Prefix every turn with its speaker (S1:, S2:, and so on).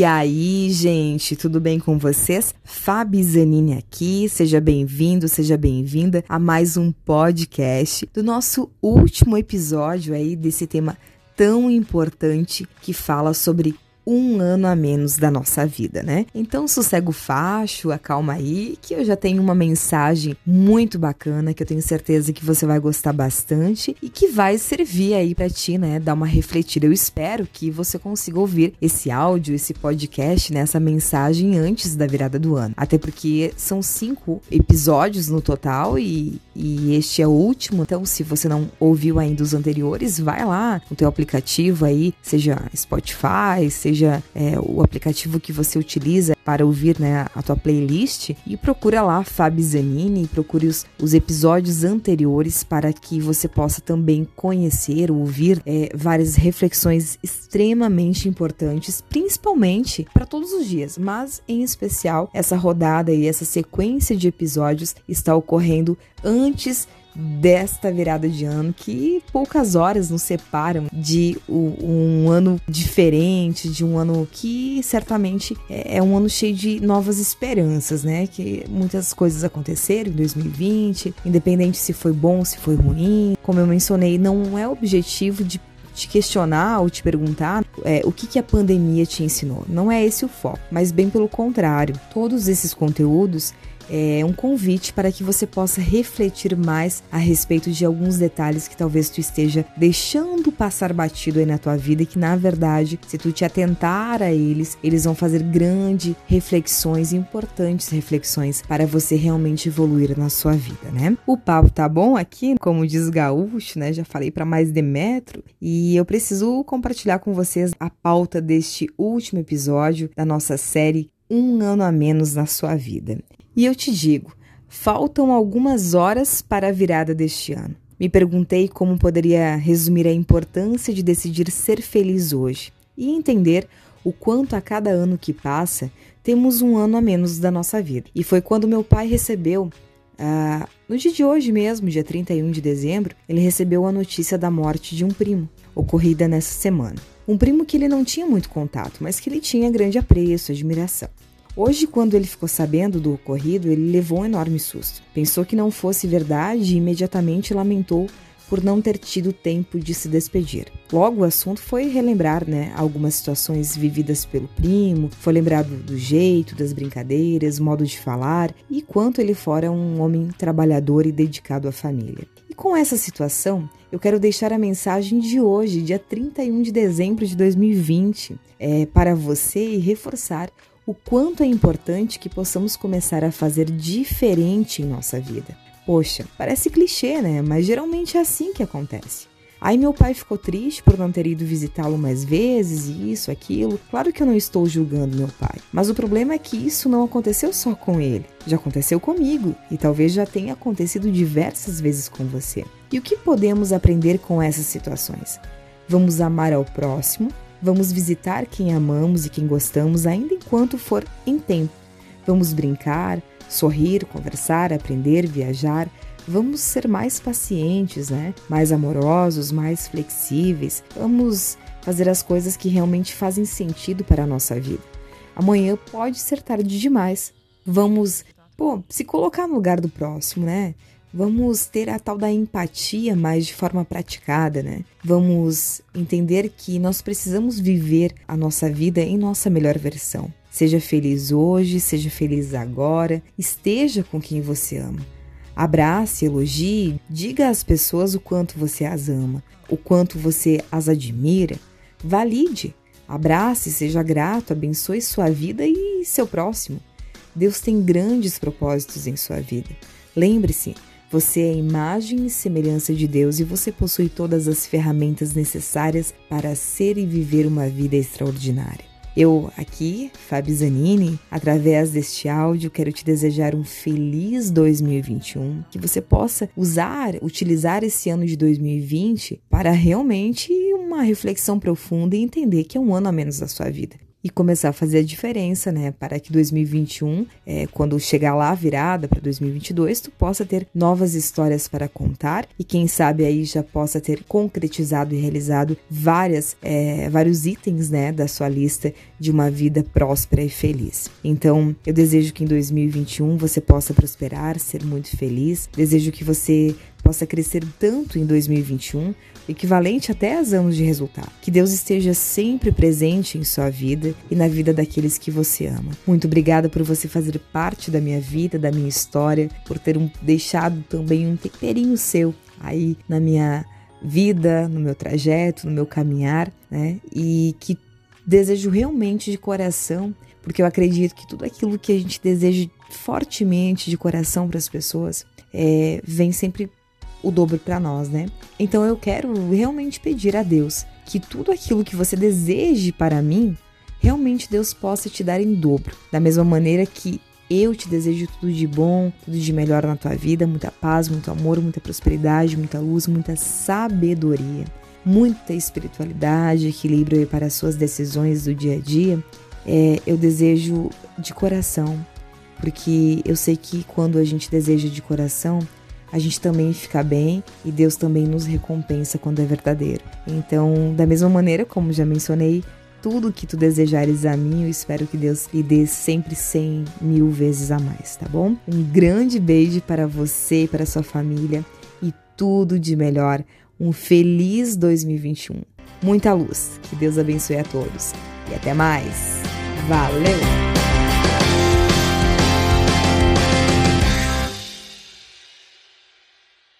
S1: E aí, gente, tudo bem com vocês? Fabi Zanini aqui, seja bem-vindo, seja bem-vinda a mais um podcast do nosso último episódio aí desse tema tão importante que fala sobre um ano a menos da nossa vida, né? Então sossega o facho, acalma aí, que eu já tenho uma mensagem muito bacana que eu tenho certeza que você vai gostar bastante e que vai servir aí para ti, né? Dar uma refletida. Eu espero que você consiga ouvir esse áudio, esse podcast, né? Essa mensagem antes da virada do ano. Até porque são cinco episódios no total e, e este é o último. Então, se você não ouviu ainda os anteriores, vai lá no teu aplicativo aí, seja Spotify, seja seja é, o aplicativo que você utiliza para ouvir né, a tua playlist. E procura lá Fabi Zanini, procure os, os episódios anteriores para que você possa também conhecer, ouvir é, várias reflexões extremamente importantes, principalmente para todos os dias, mas em especial essa rodada e essa sequência de episódios está ocorrendo antes desta virada de ano, que poucas horas nos separam de um ano diferente, de um ano que certamente é, é um ano cheio de novas esperanças, né? Que muitas coisas aconteceram em 2020, independente se foi bom, se foi ruim. Como eu mencionei, não é objetivo de te questionar ou te perguntar é, o que, que a pandemia te ensinou. Não é esse o foco, mas bem pelo contrário. Todos esses conteúdos é um convite para que você possa refletir mais a respeito de alguns detalhes que talvez tu esteja deixando passar batido aí na tua vida e que na verdade, se tu te atentar a eles, eles vão fazer grandes reflexões, importantes reflexões para você realmente evoluir na sua vida, né? O papo tá bom aqui, como diz Gaúcho, né? Já falei para mais de metro e eu preciso compartilhar com vocês a pauta deste último episódio da nossa série um ano a menos na sua vida. E eu te digo, faltam algumas horas para a virada deste ano. Me perguntei como poderia resumir a importância de decidir ser feliz hoje e entender o quanto a cada ano que passa temos um ano a menos da nossa vida. E foi quando meu pai recebeu, ah, no dia de hoje mesmo, dia 31 de dezembro, ele recebeu a notícia da morte de um primo, ocorrida nessa semana. Um primo que ele não tinha muito contato, mas que ele tinha grande apreço, admiração. Hoje, quando ele ficou sabendo do ocorrido, ele levou um enorme susto. Pensou que não fosse verdade e imediatamente lamentou por não ter tido tempo de se despedir. Logo, o assunto foi relembrar né, algumas situações vividas pelo primo, foi lembrado do jeito, das brincadeiras, modo de falar e quanto ele fora um homem trabalhador e dedicado à família. E com essa situação, eu quero deixar a mensagem de hoje, dia 31 de dezembro de 2020, é, para você e reforçar o quanto é importante que possamos começar a fazer diferente em nossa vida. Poxa, parece clichê, né? Mas geralmente é assim que acontece. Aí meu pai ficou triste por não ter ido visitá-lo mais vezes, isso, aquilo. Claro que eu não estou julgando meu pai, mas o problema é que isso não aconteceu só com ele, já aconteceu comigo e talvez já tenha acontecido diversas vezes com você. E o que podemos aprender com essas situações? Vamos amar ao próximo, Vamos visitar quem amamos e quem gostamos, ainda enquanto for em tempo. Vamos brincar, sorrir, conversar, aprender, viajar. Vamos ser mais pacientes, né? Mais amorosos, mais flexíveis. Vamos fazer as coisas que realmente fazem sentido para a nossa vida. Amanhã pode ser tarde demais. Vamos, pô, se colocar no lugar do próximo, né? Vamos ter a tal da empatia mais de forma praticada, né? Vamos entender que nós precisamos viver a nossa vida em nossa melhor versão. Seja feliz hoje, seja feliz agora, esteja com quem você ama. Abrace, elogie, diga às pessoas o quanto você as ama, o quanto você as admira. Valide, abrace, seja grato, abençoe sua vida e seu próximo. Deus tem grandes propósitos em sua vida. Lembre-se, você é imagem e semelhança de Deus e você possui todas as ferramentas necessárias para ser e viver uma vida extraordinária. Eu aqui, Fabi Zanini, através deste áudio, quero te desejar um feliz 2021, que você possa usar, utilizar esse ano de 2020 para realmente uma reflexão profunda e entender que é um ano a menos da sua vida. E começar a fazer a diferença, né? Para que 2021, é, quando chegar lá virada para 2022, tu possa ter novas histórias para contar e quem sabe aí já possa ter concretizado e realizado várias, é, vários itens, né, da sua lista de uma vida próspera e feliz. Então, eu desejo que em 2021 você possa prosperar, ser muito feliz. Desejo que você possa crescer tanto em 2021, equivalente até a anos de resultado. Que Deus esteja sempre presente em sua vida e na vida daqueles que você ama. Muito obrigada por você fazer parte da minha vida, da minha história, por ter um, deixado também um temperinho seu aí na minha vida, no meu trajeto, no meu caminhar, né? E que desejo realmente de coração, porque eu acredito que tudo aquilo que a gente deseja fortemente de coração para as pessoas é, vem sempre o dobro para nós, né? Então eu quero realmente pedir a Deus que tudo aquilo que você deseje para mim, realmente Deus possa te dar em dobro. Da mesma maneira que eu te desejo tudo de bom, tudo de melhor na tua vida, muita paz, muito amor, muita prosperidade, muita luz, muita sabedoria, muita espiritualidade, equilíbrio para as suas decisões do dia a dia. É, eu desejo de coração, porque eu sei que quando a gente deseja de coração, a gente também fica bem e Deus também nos recompensa quando é verdadeiro. Então, da mesma maneira, como já mencionei, tudo que tu desejares a mim, eu espero que Deus lhe dê sempre cem mil vezes a mais, tá bom? Um grande beijo para você e para sua família e tudo de melhor. Um feliz 2021. Muita luz. Que Deus abençoe a todos. E até mais. Valeu!